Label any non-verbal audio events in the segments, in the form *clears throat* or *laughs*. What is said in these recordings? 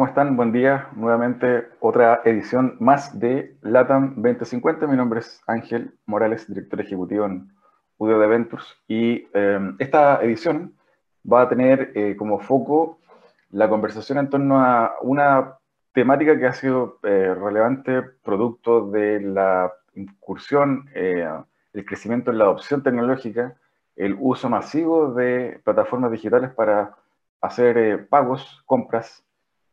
¿cómo están? Buen día. Nuevamente otra edición más de LATAM 2050. Mi nombre es Ángel Morales, director ejecutivo en UDO de Ventures. Y em, esta edición va a tener eh, como foco la conversación en torno a una temática que ha sido eh, relevante producto de la incursión, eh, el crecimiento en la adopción tecnológica, el uso masivo de plataformas digitales para hacer pagos, compras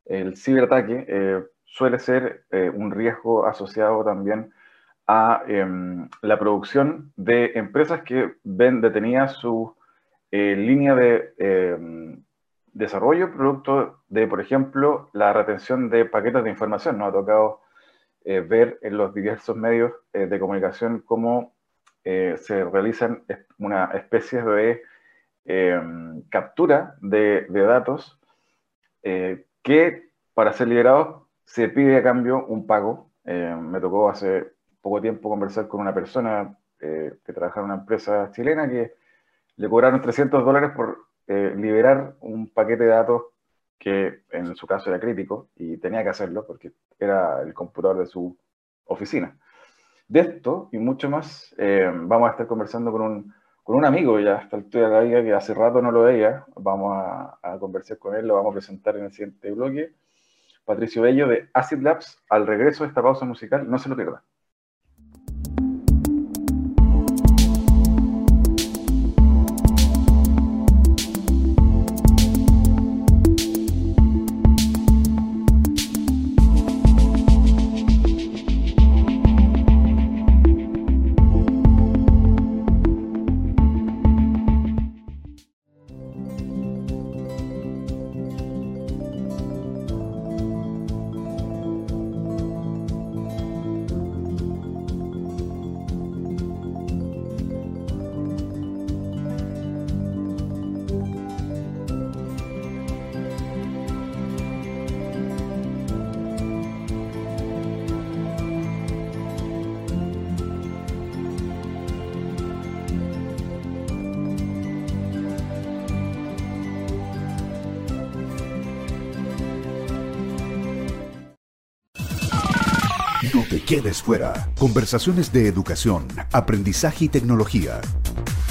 el ciberataque eh, suele ser eh, un riesgo asociado también a em, la producción de empresas que ven detenida su eh, línea de em, desarrollo producto de, por ejemplo, la retención de paquetes de información. Nos ha tocado ver en los diversos medios de comunicación cómo se realizan una especie de em, captura de, de datos que para ser liberado se pide a cambio un pago. Eh, me tocó hace poco tiempo conversar con una persona eh, que trabaja en una empresa chilena que le cobraron 300 dólares por eh, liberar un paquete de datos que en su caso era crítico y tenía que hacerlo porque era el computador de su oficina. De esto y mucho más vamos a estar conversando con un con un amigo ya hasta el de la vida que hace rato no lo veía. Vamos a, a, conversar con él, lo vamos a presentar en el siguiente bloque. Patricio Bello de Acid Labs. Al regreso de esta pausa musical, no se lo pierda. Quedes fuera. Conversaciones de educación, aprendizaje y tecnología.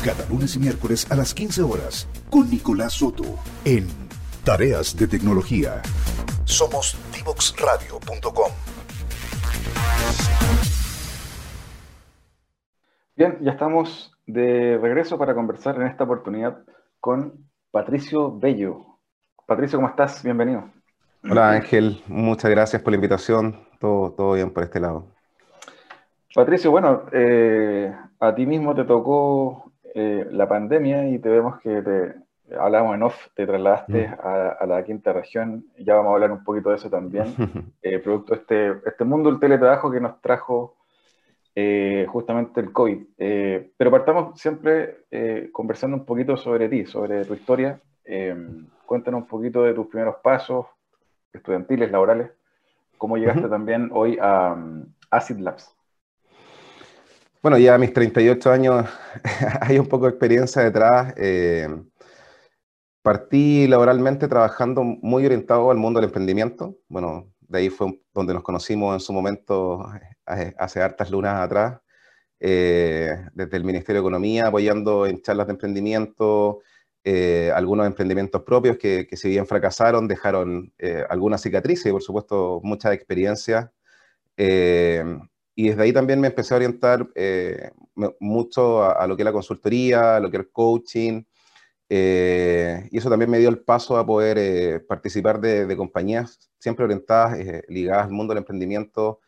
Cada lunes y miércoles a las 15 horas con Nicolás Soto en Tareas de Tecnología. Somos divoxradio.com. Bien, ya estamos de regreso para conversar en esta oportunidad con Patricio Bello. Patricio, ¿cómo estás? Bienvenido. Hola Ángel, muchas gracias por la invitación todo, todo bien por este lado. Patricio, bueno, eh, a ti mismo te tocó eh, la pandemia y te vemos que te hablamos en off, te trasladaste mm. a, la quinta región, ya vamos a hablar un poquito de eso también, *laughs* eh, producto de este, este mundo del teletrabajo que nos trajo justamente el COVID. pero partamos siempre conversando un poquito sobre ti, sobre tu historia. cuéntanos un poquito de tus primeros pasos estudiantiles, laborales. ¿Cómo llegaste también hoy a um, Acid Labs? Bueno, ya a mis 38 años *laughs* hay un poco de experiencia detrás. Eh, partí laboralmente trabajando muy orientado al mundo del emprendimiento. Bueno, de ahí fue donde nos conocimos en su momento, eh, hace hartas lunas atrás, eh, desde el Ministerio de Economía, apoyando en charlas de emprendimiento, eh, algunos emprendimientos propios que, si bien fracasaron, dejaron eh, algunas cicatrices y por supuesto muchas experiencias. Eh, y desde ahí también me empecé a orientar mucho a, lo que es la consultoría, a lo que es el coaching, y eso también me dio el paso a poder participar de, compañías siempre orientadas, ligadas al mundo del emprendimiento,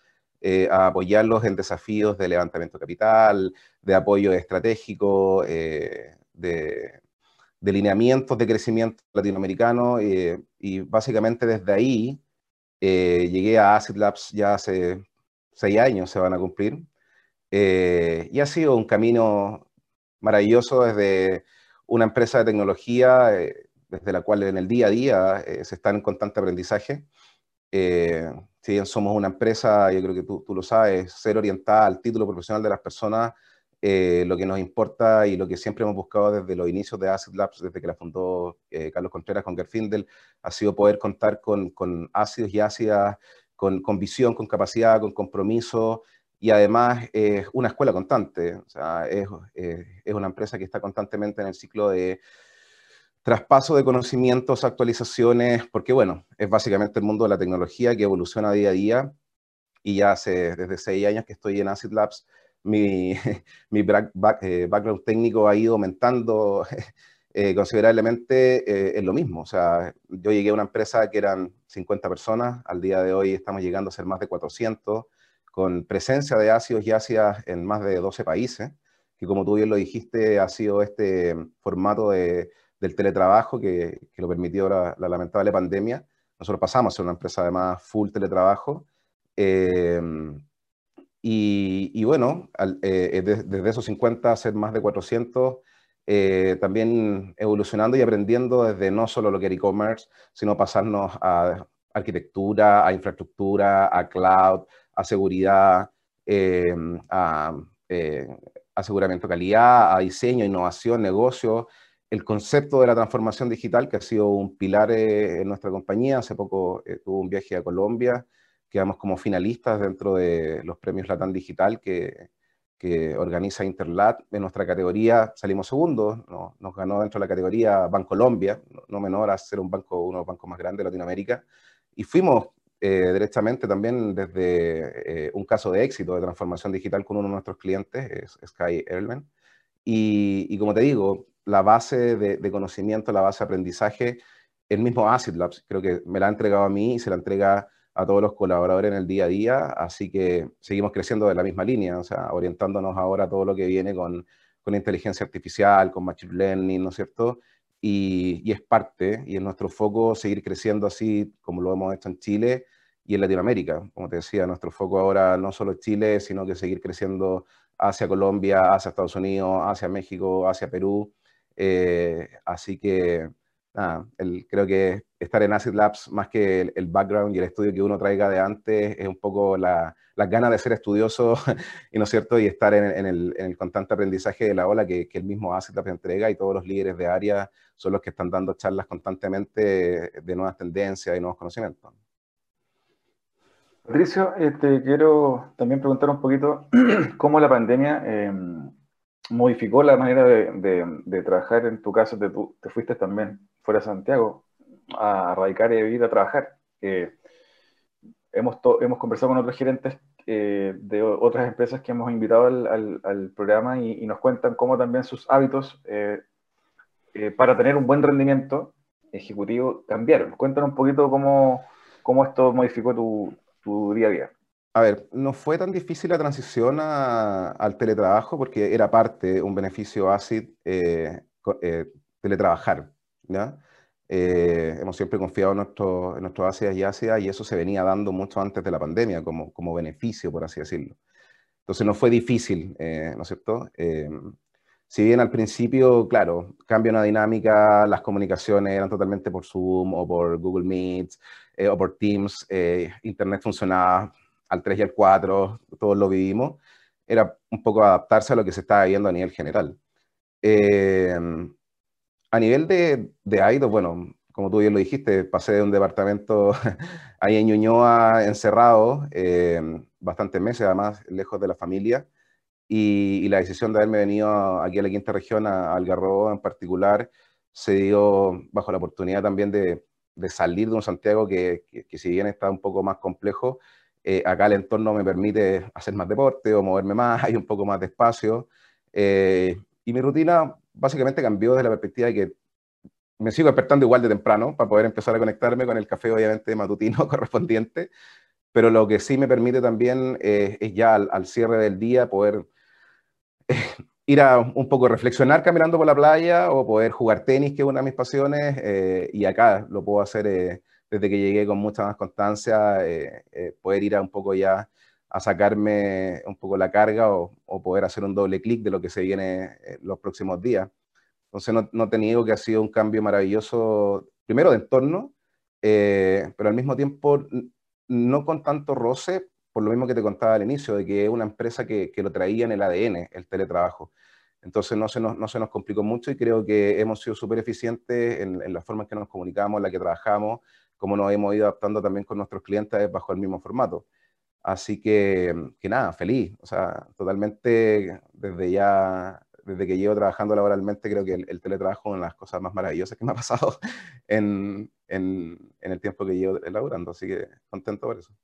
a apoyarlos en desafíos de levantamiento de capital, de apoyo estratégico, de, de lineamientos de crecimiento latinoamericano eh, y básicamente desde ahí eh, llegué a Acid Labs ya hace seis años, se van a cumplir, eh, y ha sido un camino maravilloso desde una empresa de tecnología, desde la cual en el día a día se está en constante aprendizaje. si bien somos una empresa, yo creo que tú, tú lo sabes, ser orientada al título profesional de las personas, eh, lo que nos importa y lo que siempre hemos buscado desde los inicios de Acid Labs, desde que la fundó eh, Carlos Contreras con Gerfindel, ha sido poder contar con, con ácidos y ácidas con, visión, con capacidad, con compromiso y además es una escuela constante. O sea, es, es una empresa que está constantemente en el ciclo de traspaso de conocimientos, actualizaciones, porque bueno, es básicamente el mundo de la tecnología que evoluciona día a día y ya hace desde seis años que estoy en Acid Labs mi, *laughs* mi eh, background técnico ha ido aumentando *laughs* eh, considerablemente eh, en lo mismo. O sea, yo llegué a una empresa que eran 50 personas, al día de hoy estamos llegando a ser más de 400, con presencia de ácidos y ácidas en más de 12 países, que como tú bien lo dijiste, ha sido este formato de, del teletrabajo que, que lo permitió la, la, lamentable pandemia. Nosotros pasamos a ser una empresa además full teletrabajo. Eh, y, bueno, eh, eh, desde esos 50 a ser más de 400, eh, también evolucionando y aprendiendo desde no solo lo que era e-commerce, sino pasarnos a arquitectura, a infraestructura, a cloud, a seguridad, a aseguramiento de calidad, a diseño, innovación, negocio, el concepto de la transformación digital, que ha sido un pilar en nuestra compañía. Hace poco tuve un viaje a Colombia quedamos como finalistas dentro de los premios Latam Digital que, que organiza Interlat. En nuestra categoría salimos segundos, nos ganó dentro de la categoría Bancolombia, no menor a ser un banco, uno de los bancos más grandes de Latinoamérica, y fuimos eh, directamente también desde eh, un caso de éxito de transformación digital con uno de nuestros clientes, es Sky Airline. Y, y, como te digo, la base de, de, conocimiento, la base de aprendizaje, el mismo Acid Labs, creo que me la ha entregado a mí y se la entrega a todos los colaboradores en el día a día, así que seguimos creciendo de la misma línea, o sea, orientándonos ahora a todo lo que viene con, con inteligencia artificial, con machine learning, ¿no es cierto? Y, es parte, y es nuestro foco seguir creciendo así como lo hemos hecho en Chile y en Latinoamérica. Como te decía, nuestro foco ahora no solo es Chile, sino que seguir creciendo hacia Colombia, hacia Estados Unidos, hacia México, hacia Perú. Eh, así que el, creo que estar en Acid Labs, más que el, background y el estudio que uno traiga de antes, es un poco la, las ganas de ser estudioso, *laughs* y no es cierto, y estar en, el, en, el, constante aprendizaje de la ola que, el mismo Acid Labs entrega y todos los líderes de área son los que están dando charlas constantemente de nuevas tendencias y nuevos conocimientos. Patricio, este, quiero también preguntar un poquito *clears throat* cómo la pandemia eh, modificó la manera de, trabajar. En tu caso, te, te fuiste también fuera de Santiago a radicar y vivir a trabajar. Eh, hemos, hemos conversado con otros gerentes eh, de otras empresas que hemos invitado al, al, al programa y, nos cuentan cómo también sus hábitos eh, para tener un buen rendimiento ejecutivo cambiaron. Cuéntanos un poquito cómo, cómo esto modificó tu, tu, día a día. A ver, no fue tan difícil la transición a, al teletrabajo porque era parte, un beneficio ACID, teletrabajar. Eh, hemos siempre confiado en, nuestro, en nuestros ácidas y ácidas y eso se venía dando mucho antes de la pandemia como, como beneficio, por así decirlo. Entonces no fue difícil, eh, ¿no es cierto? Eh, si bien al principio, claro, cambio una dinámica, las comunicaciones eran totalmente por Zoom o por Google Meet o por Teams, Internet funcionaba al 3 y al 4, todos lo vivimos, era un poco adaptarse a lo que se estaba viendo a nivel general. A nivel de, de bueno, como tú bien lo dijiste, pasé de un departamento *laughs* ahí en Ñuñoa encerrado, eh, bastantes meses además, lejos de la familia, y, la decisión de haberme venido aquí a la quinta región, a, Algarrobo en particular, se dio bajo la oportunidad también de, de salir de un Santiago que, que, si bien está un poco más complejo, eh, acá el entorno me permite hacer más deporte o moverme más, *laughs* hay un poco más de espacio. Eh, y mi rutina básicamente cambió desde la perspectiva de que me sigo despertando igual de temprano para poder empezar a conectarme con el café, obviamente, matutino *laughs* correspondiente, pero lo que sí me permite también eh, es ya al, cierre del día poder eh, ir a un poco reflexionar caminando por la playa o poder jugar tenis, que es una de mis pasiones, eh, y acá lo puedo hacer desde que llegué con mucha más constancia, poder ir a un poco ya a sacarme un poco la carga o, poder hacer un doble clic de lo que se viene eh, los próximos días. Entonces no, no te niego que ha sido un cambio maravilloso, primero de entorno, eh, pero al mismo tiempo no con tanto roce, por lo mismo que te contaba al inicio, de que es una empresa que, que lo traía en el ADN, el teletrabajo. Entonces no se, nos, no se nos complicó mucho y creo que hemos sido súper eficientes en, en, la forma en que nos comunicamos, en la que trabajamos, como nos hemos ido adaptando también con nuestros clientes bajo el mismo formato. Así que, que nada, feliz. O sea, totalmente desde ya, desde que llevo trabajando laboralmente, creo que el, teletrabajo es una de las cosas más maravillosas que me ha pasado *laughs* en, en, en el tiempo que llevo elaborando. Así que contento por eso.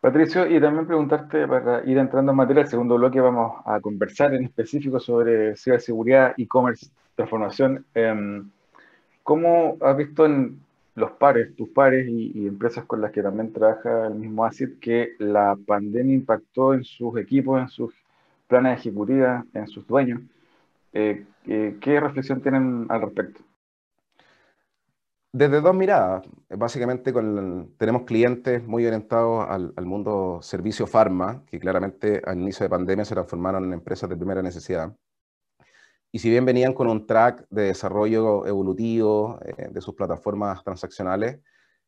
Patricio, y también preguntarte para ir entrando en materia, el segundo bloque vamos a conversar en específico sobre ciberseguridad, e-commerce, transformación. Em, ¿Cómo has visto en los pares, tus pares y, empresas con las que también trabaja el mismo ACID, que la pandemia impactó en sus equipos, en sus planes ejecutivas, en sus dueños? Eh, ¿Qué reflexión tienen al respecto? Desde dos miradas. Básicamente tenemos clientes muy orientados al, mundo servicio farma, que claramente al inicio de pandemia se transformaron en empresas de primera necesidad. Y si bien venían con un track de desarrollo evolutivo eh, de sus plataformas transaccionales,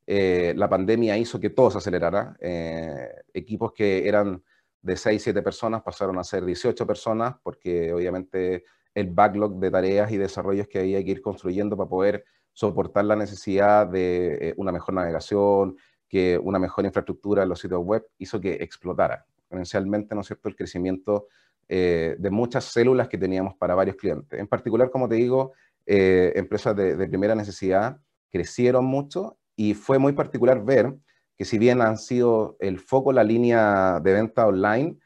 eh, la pandemia hizo que todo se acelerara. Eh, equipos que eran de 6, 7 personas pasaron a ser 18 personas, porque obviamente el backlog de tareas y desarrollos que había que ir construyendo para poder soportar la necesidad de eh, una mejor navegación, que una mejor infraestructura en los sitios web hizo que explotara exponencialmente, ¿no es cierto?, el crecimiento eh, de muchas células que teníamos para varios clientes. En particular, como te digo, eh, empresas de, primera necesidad crecieron mucho y fue muy particular ver que si bien han sido el foco la línea de venta online,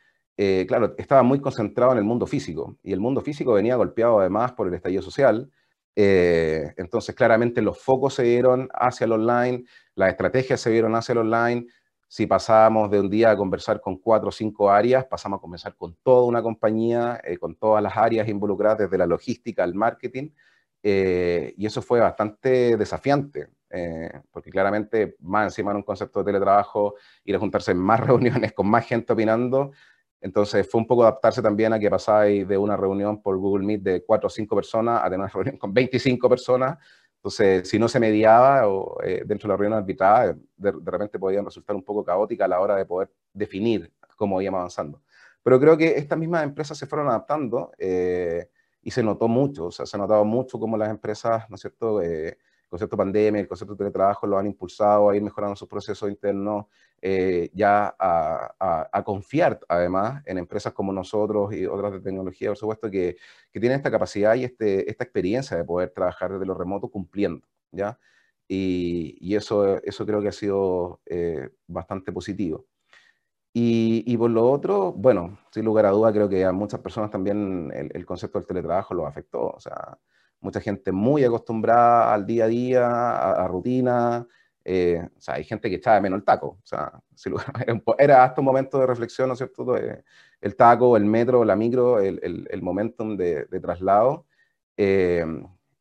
claro, estaba muy concentrado en el mundo físico y el mundo físico venía golpeado además por el estallido social, eh, entonces, claramente los focos se dieron hacia el online, las estrategias se vieron hacia el online. Si pasábamos de un día a conversar con cuatro o cinco áreas, pasamos a conversar con toda una compañía, eh, con todas las áreas involucradas, desde la logística al marketing. Eh, y eso fue bastante desafiante, porque claramente más encima en un concepto de teletrabajo, ir a juntarse en más *laughs* reuniones con más gente opinando, entonces fue un poco adaptarse también a que pasáis de una reunión por Google Meet de cuatro o cinco personas a tener una reunión con 25 personas. Entonces, si no se mediaba o eh, dentro de la reunión arbitrada, de, repente podían resultar un poco caótica a la hora de poder definir cómo íbamos avanzando. Pero creo que estas mismas empresas se fueron adaptando eh, y se notó mucho, o sea, se ha notado mucho cómo las empresas, ¿no es cierto?, eh, concepto pandemia, el concepto de teletrabajo lo han impulsado a ir mejorando sus procesos internos, eh, ya a, confiar además en empresas como nosotros y otras de tecnología, por supuesto, que, que tienen esta capacidad y este, esta experiencia de poder trabajar desde lo remoto cumpliendo, ¿ya? Y, y eso, eso creo que ha sido eh, bastante positivo. Y, y, por lo otro, bueno, sin lugar a duda, creo que a muchas personas también el, el concepto del teletrabajo lo afectó. O sea, mucha gente muy acostumbrada al día a día, a, rutina. Eh, o sea, hay gente que echaba menos el taco. O sea, *laughs* era, hasta un momento de reflexión, ¿no es cierto? el taco, el metro, la micro, el, el, momentum de, traslado. Eh,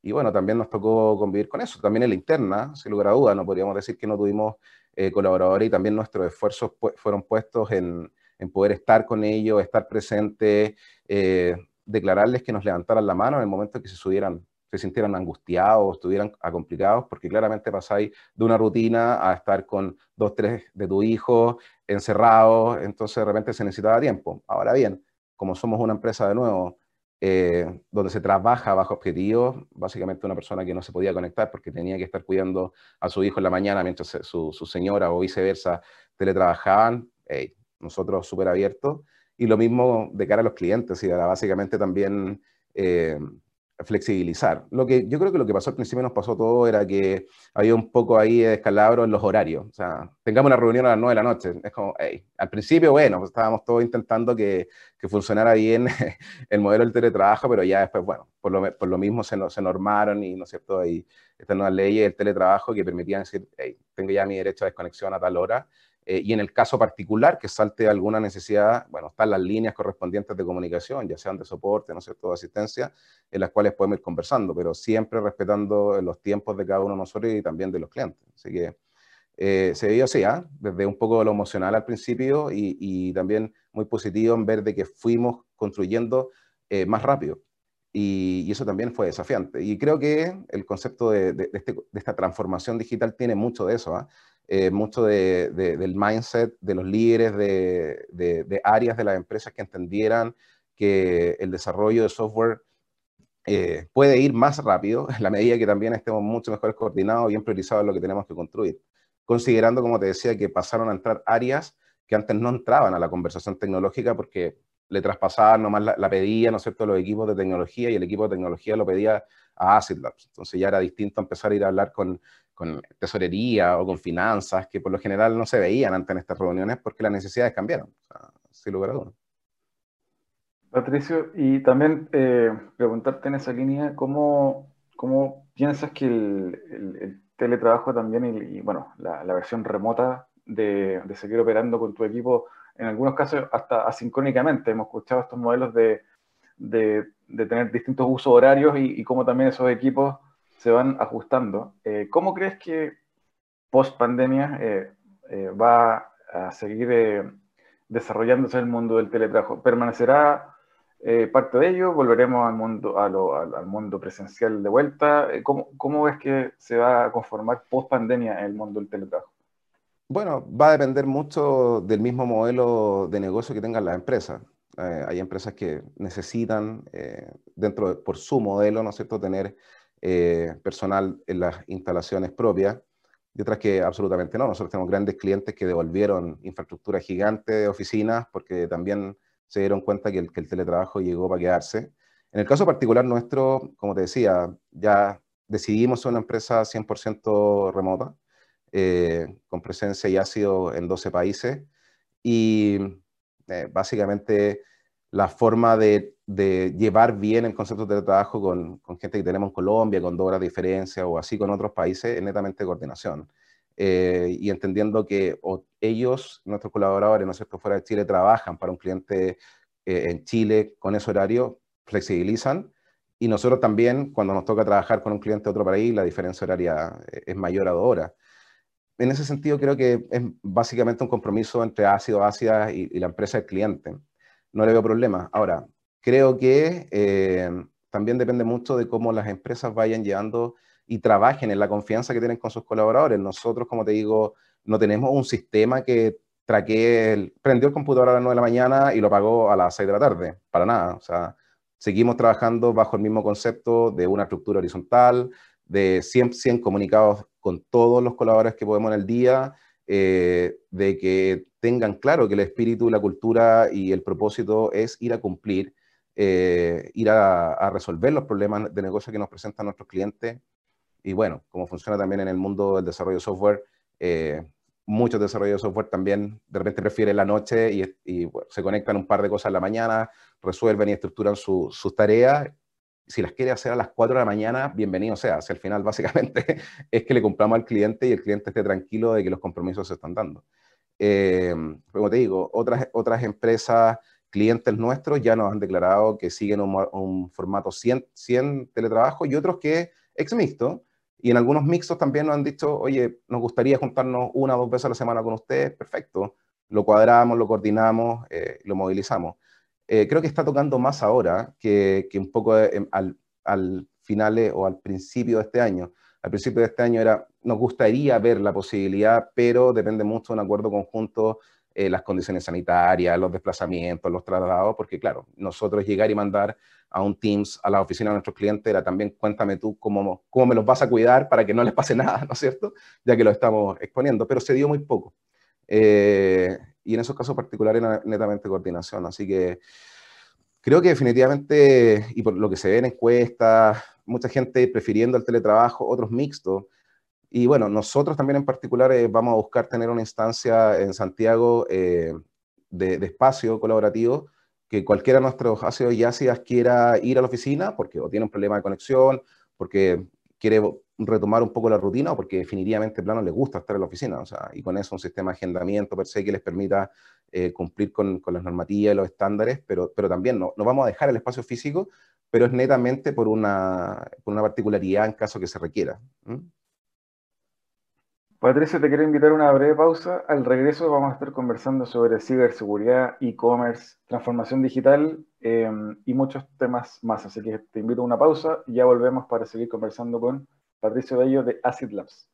y bueno, también nos tocó convivir con eso. También en la interna, sin lugar a duda, no podríamos decir que no tuvimos eh, colaboradores y también nuestros esfuerzos fueron puestos en, en, poder estar con ellos, estar presentes, declararles que nos levantaran la mano en el momento en que se subieran sintieran angustiados, estuvieran complicados, porque claramente pasáis de una rutina a estar con dos, tres de tu hijo encerrados, entonces de repente se necesitaba tiempo. Ahora bien, como somos una empresa de nuevo, eh, donde se trabaja bajo objetivos, básicamente una persona que no se podía conectar porque tenía que estar cuidando a su hijo en la mañana mientras su, señora o viceversa teletrabajaban, nosotros súper abiertos, y lo mismo de cara a los clientes, y básicamente también... Eh, flexibilizar. Lo que yo creo que lo que pasó al principio nos pasó todo era que había un poco ahí de descalabro en los horarios. O sea, tengamos una reunión a las 9 de la noche. Es como, hey, al principio, bueno, pues estábamos todos intentando que, que, funcionara bien *laughs* el modelo del teletrabajo, pero ya después, bueno, por lo, por lo mismo se, se normaron y, ¿no es cierto?, ahí estas nuevas leyes del teletrabajo que permitían decir, hey, tengo ya mi derecho a desconexión a tal hora eh, y en el caso particular que salte alguna necesidad, bueno, están las líneas correspondientes de comunicación, ya sean de soporte, ¿no es cierto?, de asistencia, en las cuales podemos ir conversando, pero siempre respetando los tiempos de cada uno de nosotros y también de los clientes. Así que eh, se vio así, ¿ah? desde un poco de lo emocional al principio y, también muy positivo en ver de que fuimos construyendo eh, más rápido. y, eso también fue desafiante. Y creo que el concepto de, este, esta transformación digital tiene mucho de eso, ¿ah? Eh, mucho del mindset de los líderes de, áreas de las empresas que entendieran que el desarrollo de software eh, puede ir más rápido *laughs* en la medida que también estemos mucho mejor coordinados, bien priorizados en lo que tenemos que construir. Considerando, como te decía, que pasaron a entrar áreas que antes no entraban a la conversación tecnológica porque le traspasaban, nomás la, la pedía, ¿no es cierto?, los equipos de tecnología y el equipo de tecnología lo pedía a Acid Labs. Entonces ya era distinto empezar a ir a hablar con, con tesorería o con finanzas, que por lo general no se veían antes en estas reuniones porque las necesidades cambiaron, o sea, sin lugar a. Patricio, y también eh, preguntarte en esa línea, ¿cómo, cómo piensas que el, teletrabajo también y, bueno, la, versión remota de, de seguir operando con tu equipo en algunos casos hasta asincrónicamente. Hemos escuchado estos modelos de, tener distintos usos horarios y, cómo también esos equipos se van ajustando. Eh, ¿Cómo crees que post pandemia eh, eh, va a seguir desarrollándose el mundo del teletrabajo? ¿Permanecerá parte de ello? ¿Volveremos al mundo, al, mundo presencial de vuelta? ¿Cómo, ¿Cómo ves que se va a conformar post pandemia el mundo del teletrabajo? Bueno, va a depender mucho del mismo modelo de negocio que tengan las empresas. Hay empresas que necesitan, dentro por su modelo, ¿no es cierto?, tener eh, personal en las instalaciones propias y otras que absolutamente no. Nosotros tenemos grandes clientes que devolvieron infraestructura gigante de oficinas porque también se dieron cuenta que el, teletrabajo llegó para quedarse. En el caso particular nuestro, como te decía, ya decidimos ser una empresa 100% remota. Eh, con presencia y ácido en 12 países. Y eh, básicamente la forma de, llevar bien el concepto de trabajo con, gente que tenemos en Colombia, con dos horas de diferencia o así con otros países, es netamente coordinación. Eh, y entendiendo que ellos, nuestros colaboradores, ¿no es cierto?, fuera de Chile, trabajan para un cliente en Chile con ese horario, flexibilizan. Y nosotros también, cuando nos toca trabajar con un cliente de otro país, la diferencia horaria es mayor a dos horas en ese sentido creo que es básicamente un compromiso entre ácido, ácida y, la empresa del cliente. No le veo problema. Ahora, creo que eh, también depende mucho de cómo las empresas vayan llevando y trabajen en la confianza que tienen con sus colaboradores. Nosotros, como te digo, no tenemos un sistema que traquee, el, prendió el computador a las 9 de la mañana y lo pagó a las 6 de la tarde, para nada. O sea, seguimos trabajando bajo el mismo concepto de una estructura horizontal, de 100, 100 comunicados con todos los colaboradores que podemos en el día, eh, de que tengan claro que el espíritu, la cultura y el propósito es ir a cumplir, eh, ir a, resolver los problemas de negocio que nos presentan nuestros clientes. Y bueno, como funciona también en el mundo del desarrollo de software, eh, muchos desarrolladores de software también de repente prefieren la noche y, se conectan un par de cosas en la mañana, resuelven y estructuran sus tareas si las quiere hacer a las 4 de la mañana, bienvenido sea. Si al final *laughs* básicamente es que le compramos al cliente y el cliente esté tranquilo de que los compromisos se están dando. Eh, como te digo, otras, otras empresas, clientes nuestros ya nos han declarado que siguen un, formato 100, 100 teletrabajo y otros que ex mixto. Y en algunos mixtos también nos han dicho, oye, nos gustaría juntarnos una o dos veces a la semana con ustedes. Perfecto. Lo cuadramos, lo coordinamos, eh, lo movilizamos. Eh, creo que está tocando más ahora que, un poco eh, al, al final o al principio de este año. Al principio de este año era, nos gustaría ver la posibilidad, pero depende mucho de un acuerdo conjunto, eh, las condiciones sanitarias, los desplazamientos, los traslados, porque claro, nosotros llegar y mandar a un Teams a la oficina de nuestros clientes era también, cuéntame tú cómo, cómo me los vas a cuidar para que no les pase *laughs* nada, ¿no es cierto? Ya que lo estamos exponiendo, pero se dio muy poco. Eh, y en esos casos particulares netamente coordinación. Así que creo que definitivamente, y por lo que se ve en encuestas, mucha gente prefiriendo el teletrabajo, otros mixtos. Y bueno, nosotros también en particular eh, vamos a buscar tener una instancia en Santiago eh, de, espacio colaborativo que cualquiera de nuestros ácidos y ácidas quiera ir a la oficina porque o tiene un problema de conexión, porque quiere retomar un poco la rutina o porque definitivamente plano le gusta estar en la oficina, o sea, y con eso un sistema de agendamiento per se que les permita eh, cumplir con, con, las normativas y los estándares, pero, pero también no, no vamos a dejar el espacio físico, pero es netamente por una, por una particularidad en caso que se requiera. Patricio, te quiero invitar a una breve pausa. Al regreso vamos a estar conversando sobre ciberseguridad, e-commerce, transformación digital em, y muchos temas más. Así que te invito a una pausa y ya volvemos para seguir conversando con Patricio Bello de Acid Labs.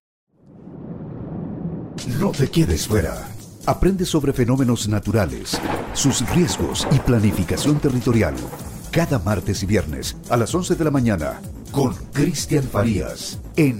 No te quedes fuera. Aprende sobre fenómenos naturales, sus riesgos y planificación territorial. Cada martes y viernes a las 11 de la mañana con Cristian Farías en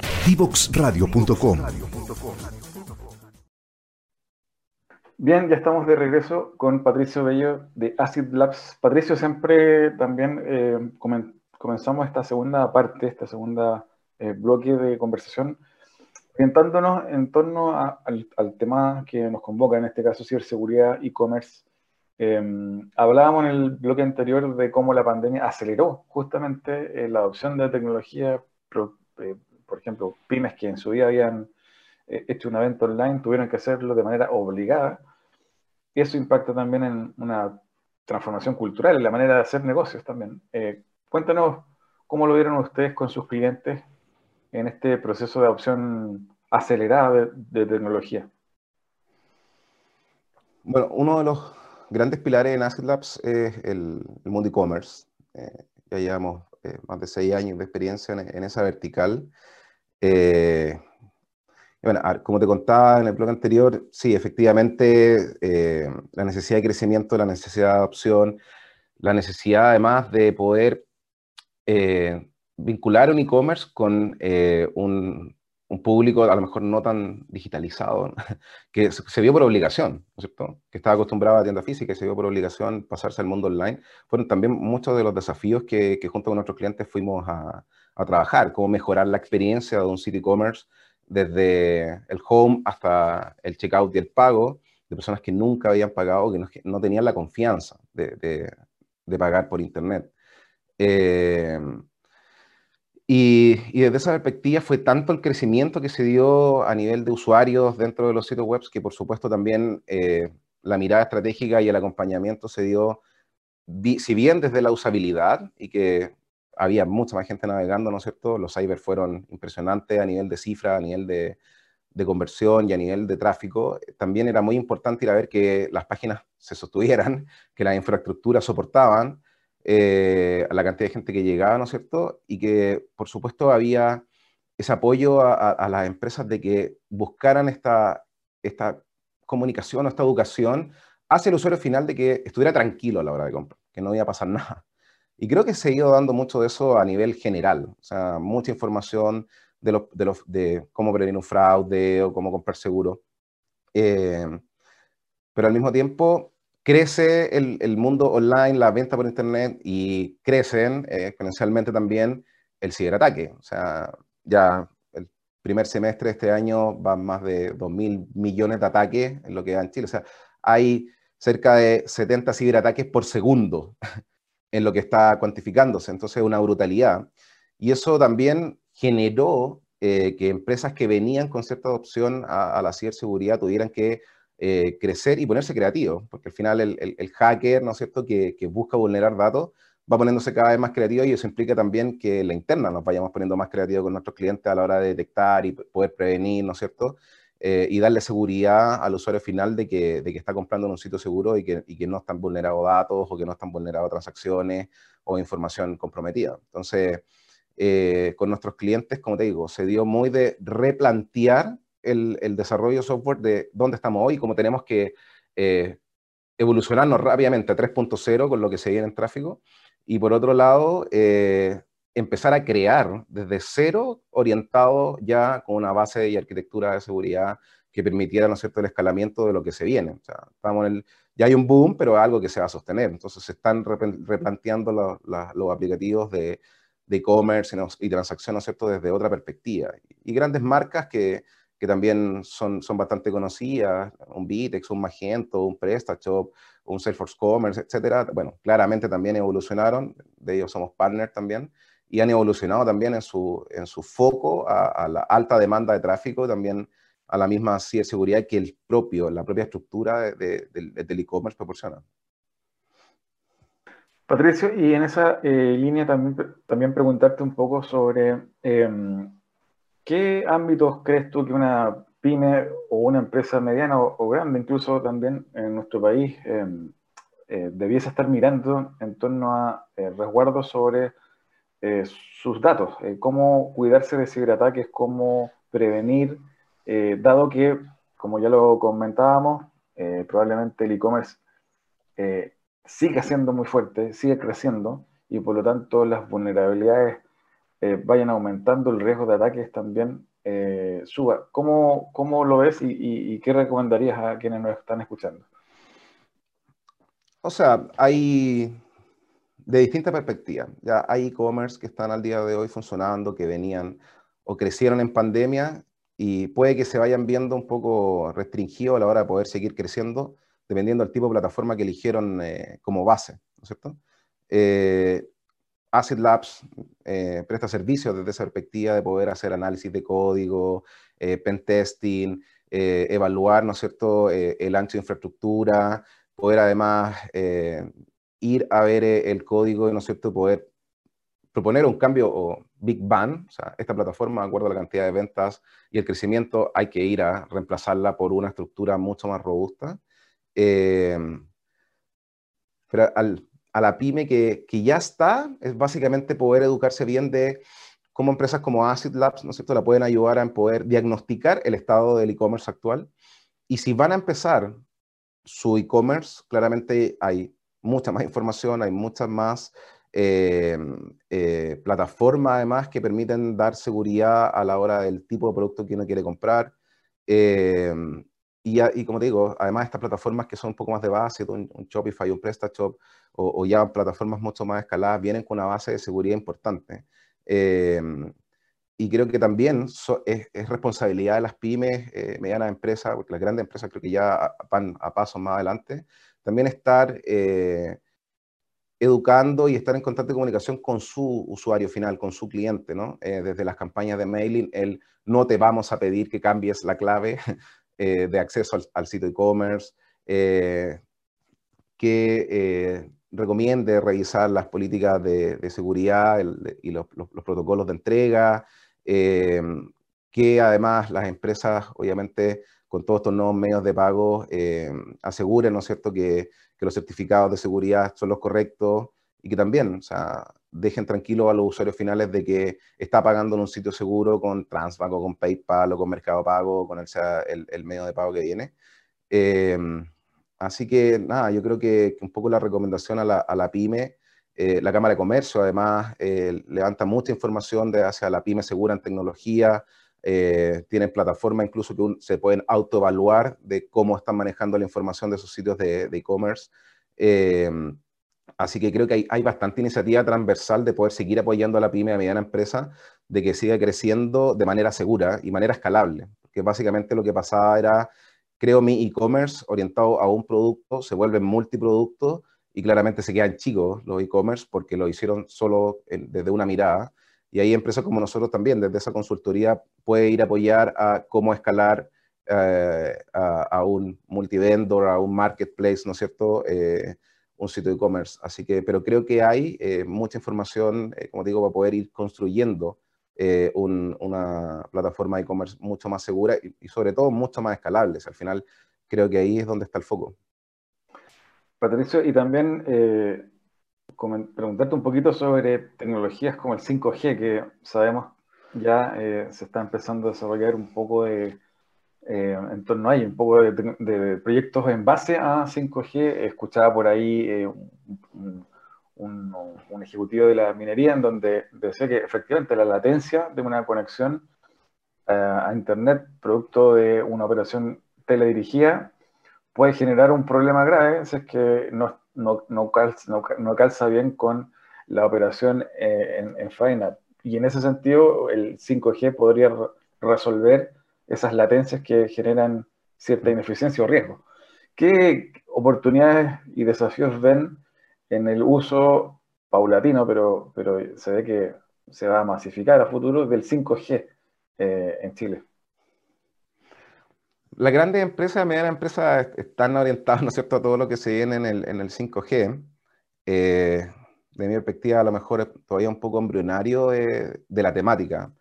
divoxradio.com. Bien, ya estamos de regreso con Patricio Bello de Acid Labs. Patricio, siempre también eh, comenzamos esta segunda parte, esta segunda eh, bloque de conversación, orientándonos en torno al, tema que nos convoca, en este caso ciberseguridad, e-commerce Em, hablábamos en el bloque anterior de cómo la pandemia aceleró justamente eh, la adopción de tecnología, eh, por ejemplo, pymes que en su día habían eh, hecho un evento online tuvieron que hacerlo de manera obligada. Y eso impacta también en una transformación cultural, en la manera de hacer negocios también. cuéntanos cómo lo vieron ustedes con sus clientes en este proceso de adopción acelerada de tecnología. Bueno, uno de los grandes pilares en Asset Labs es el, mundo e-commerce. Eh, ya llevamos eh, más de seis años de experiencia en, esa vertical. Eh, bueno, como te contaba en el blog anterior, sí, efectivamente, la necesidad de crecimiento, la necesidad de adopción, la necesidad además de poder vincular un e-commerce con un, un público a lo mejor no tan digitalizado, *laughs* que se, vio por obligación, ¿no es cierto? Que estaba acostumbrado a tienda física y se vio por obligación pasarse al mundo online. Fueron también muchos de los desafíos que, que junto con nuestros clientes fuimos a, a, trabajar, cómo mejorar la experiencia de un city commerce desde el home hasta el checkout y el pago de personas que nunca habían pagado, que no, que no tenían la confianza de, de, de pagar por internet. Eh, y, desde esa perspectiva fue tanto el crecimiento que se dio a nivel de usuarios dentro de los sitios web que por supuesto también eh, la mirada estratégica y el acompañamiento se dio, si bien desde la usabilidad y que había mucha más gente navegando, ¿no es cierto? Los cyber fueron impresionantes a nivel de cifra, a nivel de, de conversión y a nivel de tráfico. También era muy importante ir a ver que las páginas se sostuvieran, que las infraestructuras soportaban, eh, a la cantidad de gente que llegaba, ¿no es cierto? Y que, por supuesto, había ese apoyo a, las empresas de que buscaran esta, esta comunicación o esta educación hacia el usuario final de que estuviera tranquilo a la hora de comprar, que no iba a pasar *laughs* nada. Y creo que se ha ido dando mucho de eso a nivel general, o sea, mucha información de, los, de, de cómo prevenir un fraude o cómo comprar seguro. Eh, pero al mismo tiempo, crece el, mundo online, la venta por Internet y crecen eh, exponencialmente también el ciberataque. O sea, ya el primer semestre de este año van más de 2.000 millones de ataques en lo que da en Chile. O sea, hay cerca de 70 ciberataques por segundo *laughs* en lo que está cuantificándose. Entonces, una brutalidad. Y eso también generó eh, que empresas que venían con cierta adopción a, a la ciberseguridad tuvieran que eh, crecer y ponerse creativo, porque al final el, hacker, ¿no es cierto?, que, busca vulnerar datos, va poniéndose cada vez más creativo y eso implica también que la interna nos vayamos poniendo más creativos con nuestros clientes a la hora de detectar y poder prevenir, ¿no es cierto?, eh, y darle seguridad al usuario final de que, está comprando en un sitio seguro y que, y que no están vulnerados datos o que no están vulnerados transacciones o información comprometida. Entonces, eh, con nuestros clientes, como te digo, se dio muy de replantear el, desarrollo de software de dónde estamos hoy, cómo tenemos que eh, evolucionarnos rápidamente a 3.0 con lo que se viene en tráfico. Y por otro lado, eh, empezar a crear desde cero, orientado ya con una base y arquitectura de seguridad que permitiera, ¿no es cierto?, el escalamiento de lo que se viene. O sea, estamos en el, ya hay un boom, pero algo que se va a sostener. Entonces se están replanteando los, aplicativos de e-commerce y transacción, ¿no es cierto?, desde otra perspectiva. Y grandes marcas que, que también son, son bastante conocidas, un Bitex, un Magento, un PrestaShop, un Salesforce Commerce, etcétera. Bueno, claramente también evolucionaron, de ellos somos partners también, y han evolucionado también en su, en su foco a, la alta demanda de tráfico, también a la misma seguridad que el propio, la propia estructura del e-commerce proporciona. Patricio, y en esa eh, línea también, también preguntarte un poco sobre em, qué ámbitos crees tú que una pyme o una empresa mediana o, grande, incluso también en nuestro país, em, eh, debiese estar mirando en torno a eh, resguardos sobre eh, sus datos, eh, cómo cuidarse de ciberataques, cómo prevenir, dado que, como ya lo comentábamos, probablemente el e-commerce siga siendo muy fuerte, sigue creciendo y por lo tanto las vulnerabilidades vayan aumentando, el riesgo de ataques también suba. ¿Cómo, ¿Cómo, lo ves y qué recomendarías a quienes nos están escuchando? O sea, hay de distintas perspectivas. Ya hay e-commerce que están al día de hoy funcionando, que venían o crecieron en pandemia y puede que se vayan viendo un poco restringidos a la hora de poder seguir creciendo, dependiendo del tipo de plataforma que eligieron eh, como base, ¿no es cierto? Eh, Acid Labs eh, presta servicios desde esa perspectiva de poder hacer análisis de código, pen testing, evaluar, ¿no es cierto?, el ancho de infraestructura, poder además ir a ver eh, el código ¿no es cierto?, poder proponer un cambio o Big Bang, o sea, esta plataforma, de acuerdo a la cantidad de ventas y el crecimiento, hay que ir a reemplazarla por una estructura mucho más robusta. Pero a la pyme que, que, ya está, es básicamente poder educarse bien de cómo empresas como Acid Labs, ¿no es cierto?, la pueden ayudar a poder diagnosticar el estado del e-commerce actual. Y si van a empezar su e-commerce, claramente hay mucha más información, hay muchas más eh, eh, plataformas además que permiten dar seguridad a la hora del tipo de producto que uno quiere comprar. Eh, y, como te digo, además estas plataformas que son un poco más de base, un, Shopify, un PrestaShop, o, o, ya plataformas mucho más escaladas, vienen con una base de seguridad importante. y creo que también es, es, responsabilidad de las pymes, medianas empresas, porque las grandes empresas creo que ya van a pasos más adelante, también estar eh, educando y estar en constante comunicación con su usuario final, con su cliente, ¿no? Eh, desde las campañas de mailing, el no te vamos a pedir que cambies la clave *laughs* eh, de acceso al, sitio e-commerce, que recomiende revisar las políticas de, seguridad y los, protocolos de entrega, que además las empresas, obviamente, con todos estos nuevos medios de pago, eh, aseguren, ¿no es cierto?, que, que, los certificados de seguridad son los correctos y que también, o sea, dejen tranquilos a los usuarios finales de que está pagando en un sitio seguro con Transbank o con PayPal o con Mercado Pago, con el, el, el medio de pago que viene. Eh, así que, nada, yo creo que, un poco la recomendación a la, a la pyme, eh, la Cámara de Comercio además levanta mucha información de hacia la pyme segura en tecnología, eh, tienen plataformas incluso que se pueden autoevaluar de cómo están manejando la información de sus sitios de e-commerce. Em, así que creo que hay, bastante iniciativa transversal de poder seguir apoyando a la pyme, a mediana empresa, de que siga creciendo de manera segura y manera escalable. Que básicamente lo que pasaba era, creo mi e-commerce orientado a un producto, se vuelve multiproducto y claramente se quedan chicos los e-commerce porque lo hicieron solo desde una mirada y ahí empresas como nosotros también, desde esa consultoría, puede ir a apoyar a cómo escalar eh, a, un multivendor, a un marketplace, ¿no es cierto? Eh, un sitio e-commerce. Así que, pero creo que hay eh, mucha información, como digo, para poder ir construyendo una plataforma e-commerce mucho más segura y, y, sobre todo mucho más escalable. Al final, creo que ahí es donde está el foco. Patricio, y también preguntarte un poquito sobre tecnologías como el 5G, que sabemos ya eh, se está empezando a desarrollar un poco de, eh, en torno a un poco de, proyectos en base a 5G. Escuchaba por ahí eh, un, ejecutivo de la minería en donde decía que efectivamente la latencia de una conexión a Internet, producto de una operación teledirigida, puede generar un problema grave si es que no, no, no, calza, bien con la operación eh, en, en, faena. Y en ese sentido, el 5G podría resolver esas latencias que generan cierta ineficiencia o riesgo. ¿Qué oportunidades y desafíos ven en el uso paulatino, pero, pero se ve que se va a masificar a futuro del 5G eh, en Chile? Las grandes empresas, medianas empresas están orientadas, ¿no es cierto?, a todo lo que se viene en el, en el 5G. Eh, de mi perspectiva, a lo mejor es todavía un poco embrionario de, la temática.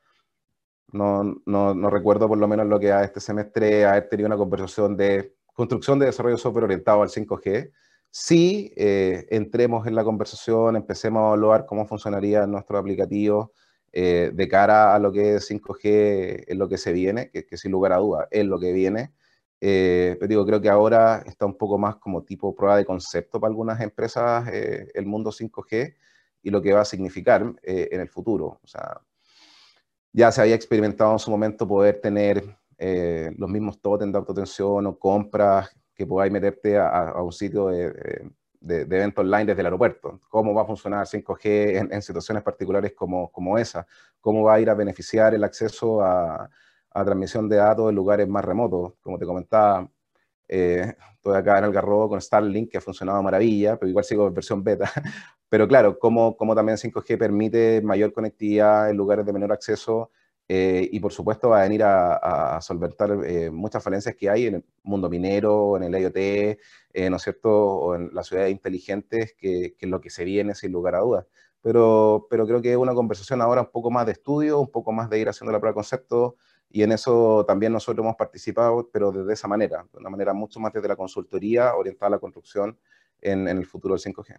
No, no, recuerdo por lo menos lo que a este semestre haber tenido una conversación de construcción de desarrollo de software orientado al 5G. Sí, eh, entremos en la conversación, empecemos a evaluar cómo funcionaría nuestro aplicativo eh, de cara a lo que es 5G, es lo que se viene, que, que sin lugar a duda es lo que viene. Eh, pero digo, creo que ahora está un poco más como tipo prueba de concepto para algunas empresas el mundo 5G y lo que va a significar en el futuro. O sea, ya se había experimentado en su momento poder tener los mismos totems de autotensión o compras que podáis meterte a, un sitio de, de, eventos online desde el aeropuerto. ¿Cómo va a funcionar 5G en, situaciones particulares como, como, esa? ¿Cómo va a ir a beneficiar el acceso a, a transmisión de datos en lugares más remotos? Como te comentaba, eh, estoy acá en Algarrobo con Starlink, que ha funcionado maravilla, pero igual sigo en versión beta. *laughs* Pero claro, cómo, cómo también 5G permite mayor conectividad en lugares de menor acceso eh, y por supuesto va a venir a, solventar eh, muchas falencias que hay en el mundo minero, en el IoT, eh, ¿no es cierto?, o en las ciudades inteligentes, que, es lo que se viene sin lugar a dudas. Pero, pero creo que es una conversación ahora un poco más de estudio, un poco más de ir haciendo la prueba de concepto, y en eso también nosotros hemos participado, pero desde esa manera, de una manera mucho más desde la consultoría orientada a la construcción en, en el futuro del 5G.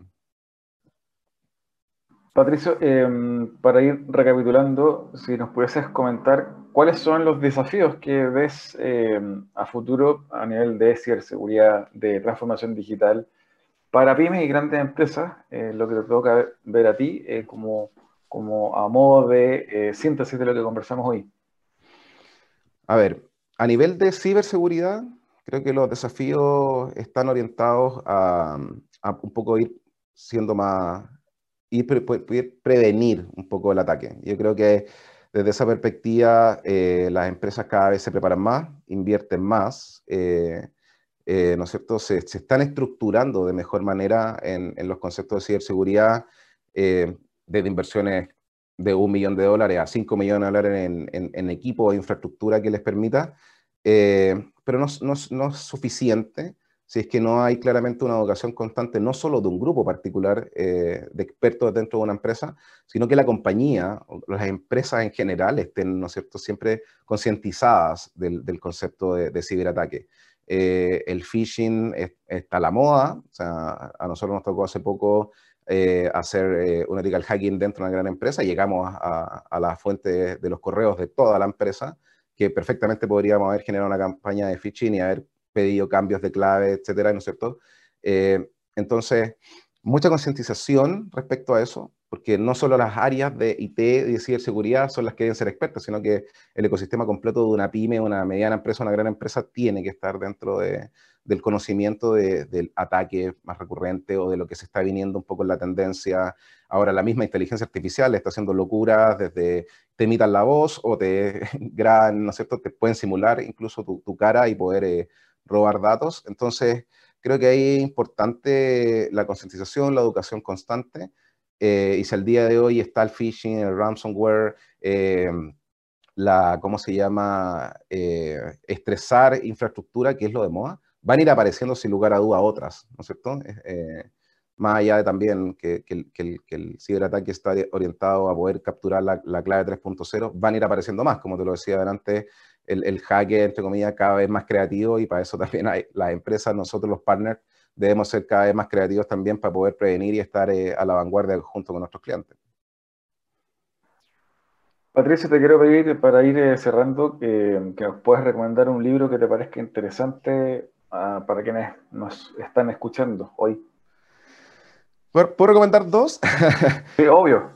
Patricio, em, para ir recapitulando, si nos pudieses comentar cuáles son los desafíos que ves em, a futuro a nivel de ciberseguridad, de transformación digital para pymes y grandes empresas, eh, lo que te toca ver a ti eh, como, como a modo de eh, síntesis de lo que conversamos hoy. A ver, a nivel de ciberseguridad, creo que los desafíos están orientados a, un poco ir siendo más y prevenir un poco el ataque. Yo creo que desde esa perspectiva eh, las empresas cada vez se preparan más, invierten más, eh, eh, ¿no es cierto? Se, están estructurando de mejor manera en, los conceptos de ciberseguridad, desde inversiones de un millón de dólares a cinco millones de dólares en, en, equipo o infraestructura que les permita, pero no, no, no es suficiente si es que no hay claramente una educación constante, no solo de un grupo particular eh, de expertos dentro de una empresa, sino que la compañía, las empresas en general estén, ¿no es cierto?, siempre concientizadas del, concepto de, ciberataque. Eh, el phishing está a la moda, o sea, a nosotros nos tocó hace poco eh, hacer un ethical hacking dentro de una gran empresa, llegamos a, a la fuente de los correos de toda la empresa, que perfectamente podríamos haber generado una campaña de phishing y haber pedido cambios de clave, etcétera, ¿no es cierto? Eh, entonces, mucha concientización respecto a eso, porque no solo las áreas de IT y de ciberseguridad son las que deben ser expertas, sino que el ecosistema completo de una pyme, una mediana empresa, una gran empresa, tiene que estar dentro de, del conocimiento del ataque más recurrente o de lo que se está viniendo un poco en la tendencia. Ahora la misma inteligencia artificial está haciendo locuras desde te imitan la voz o te *laughs* graban, ¿no es cierto? Te pueden simular incluso tu, tu cara y poder eh, robar datos. Entonces, creo que ahí es importante la concientización, la educación constante. Eh, y si al día de hoy está el phishing, el ransomware, eh, la, ¿cómo se llama? Eh, estresar infraestructura, que es lo de moda, van a ir apareciendo sin lugar a duda otras, ¿no es cierto? más allá de también que, el, ciberataque está orientado a poder capturar la, la clave 3.0, van a ir apareciendo más, como te lo decía adelante, el, el hacker, entre comillas, cada vez más creativo y para eso *laughs* también hay las empresas, nosotros los partners, debemos ser cada vez más creativos también para poder prevenir y estar eh, a la vanguardia junto con nuestros clientes. Patricio, te quiero pedir para ir eh, cerrando que, que, nos puedas recomendar un libro que te parezca interesante uh, para quienes nos están escuchando hoy. ¿Puedo recomendar dos? *laughs* sí, obvio.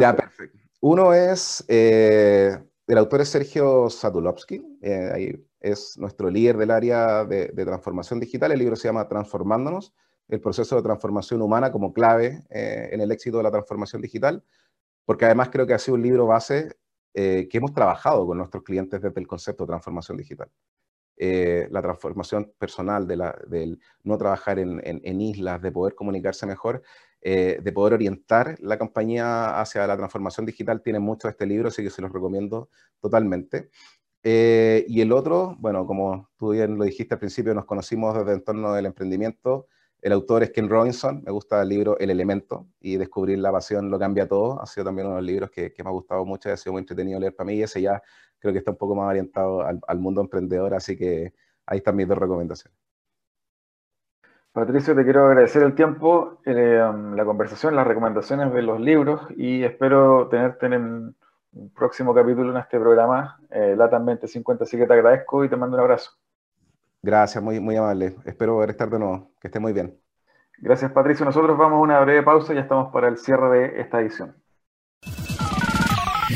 Ya, perfecto. Uno es eh, el autor es Sergio Satulovsky, eh, ahí es nuestro líder del área de, transformación digital. El libro se llama Transformándonos, el proceso de transformación humana como clave eh, en el éxito de la transformación digital, porque además creo que ha sido un libro base que hemos trabajado con nuestros clientes desde el concepto de transformación digital. la transformación personal, de la, del no trabajar en, en, islas, de poder comunicarse mejor, de poder orientar la compañía hacia la transformación digital, tiene mucho este libro, así que se los recomiendo totalmente. Eh, y el otro, bueno, como tú bien lo dijiste al principio, nos conocimos desde el entorno del emprendimiento. El autor es Ken Robinson, me gusta el libro El Elemento y Descubrir la Pasión lo cambia todo. Ha sido también uno de los libros que, me ha gustado mucho ha sido muy entretenido leer para mí. Y ese ya creo que está un poco más orientado al, mundo emprendedor, así que ahí están mis dos recomendaciones. Patricio, te quiero agradecer el tiempo, eh, la conversación, las recomendaciones de los libros y espero tenerte en un próximo capítulo en este programa, eh, LATAM 2050. Así que te agradezco y te mando un abrazo. Gracias, muy, muy amable. Espero ver estar de nuevo. Que esté muy bien. Gracias, Patricio. Nosotros vamos a una breve pausa y ya estamos para el cierre de esta edición.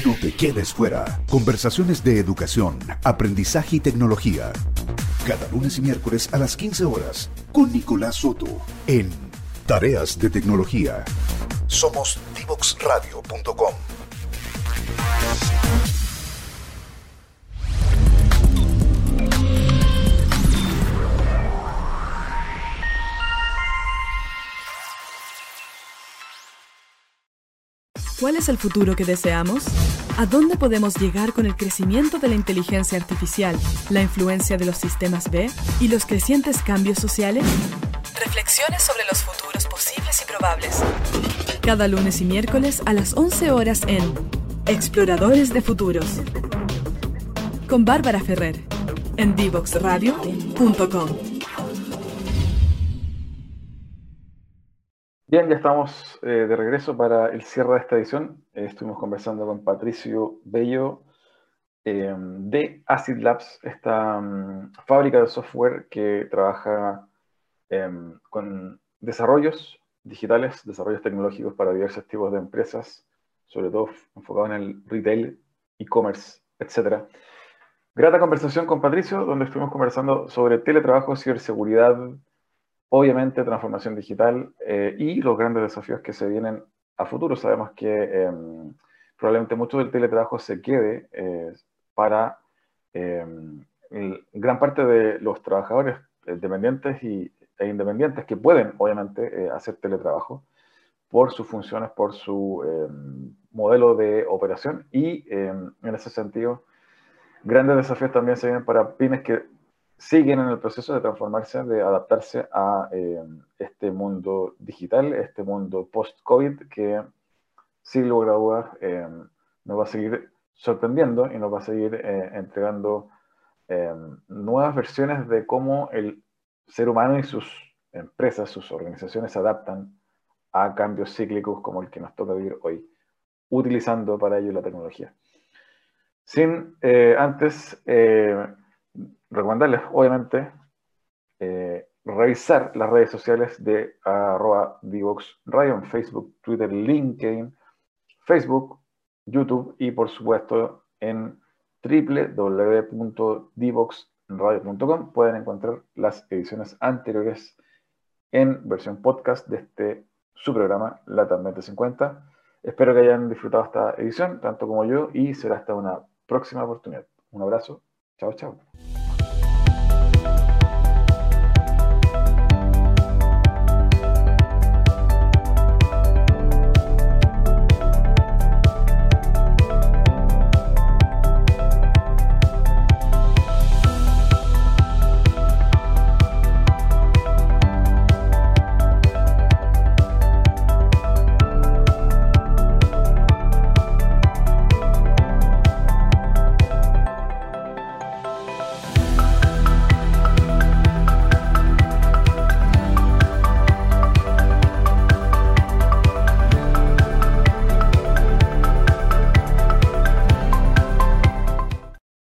No te quedes fuera. Conversaciones de educación, aprendizaje y tecnología. Cada lunes y miércoles a las 15 horas con Nicolás Soto en Tareas de Tecnología. Somos divoxradio.com. ¿Cuál es el futuro que deseamos? ¿A dónde podemos llegar con el crecimiento de la inteligencia artificial, la influencia de los sistemas B y los crecientes cambios sociales? Reflexiones sobre los futuros posibles y probables. Cada lunes y miércoles a las 11 horas en Exploradores de Futuros. Con Bárbara Ferrer en divoxradio.com. Bien, ya estamos eh, de regreso para el cierre de esta edición. Eh, estuvimos conversando con Patricio Bello eh, de Acid Labs, esta mm, fábrica de software que trabaja em, con desarrollos digitales, desarrollos tecnológicos para diversos tipos de empresas sobre todo enfocado en el retail, e-commerce, etc. Grata conversación con Patricio, donde estuvimos conversando sobre teletrabajo, ciberseguridad, obviamente transformación digital eh, y los grandes desafíos que se vienen a futuro. Sabemos que em, probablemente mucho del teletrabajo se quede eh, para em, gran parte de los trabajadores dependientes y, e independientes que pueden, obviamente, eh, hacer teletrabajo por sus funciones, por su em, modelo de operación y em, en ese sentido, grandes desafíos también se vienen para pymes que siguen en el proceso de transformarse, de adaptarse a em, este mundo digital, este mundo post-COVID que sin lugar a nos va a seguir sorprendiendo y nos va a seguir eh, entregando nuevas versiones de cómo el ser humano y sus empresas, sus organizaciones se adaptan a cambios cíclicos como el que nos toca vivir hoy, utilizando para ello la tecnología. Sin eh, antes eh, recomendarles, obviamente, eh, revisar las redes sociales de arroba Radio en Facebook, Twitter, LinkedIn, Facebook, YouTube y por supuesto en www.divoxradio.com pueden encontrar las ediciones anteriores en versión podcast de este su programa LATAM 2050. Espero que hayan disfrutado esta edición, tanto como yo, y será hasta una próxima oportunidad. Un abrazo. Chao, chao.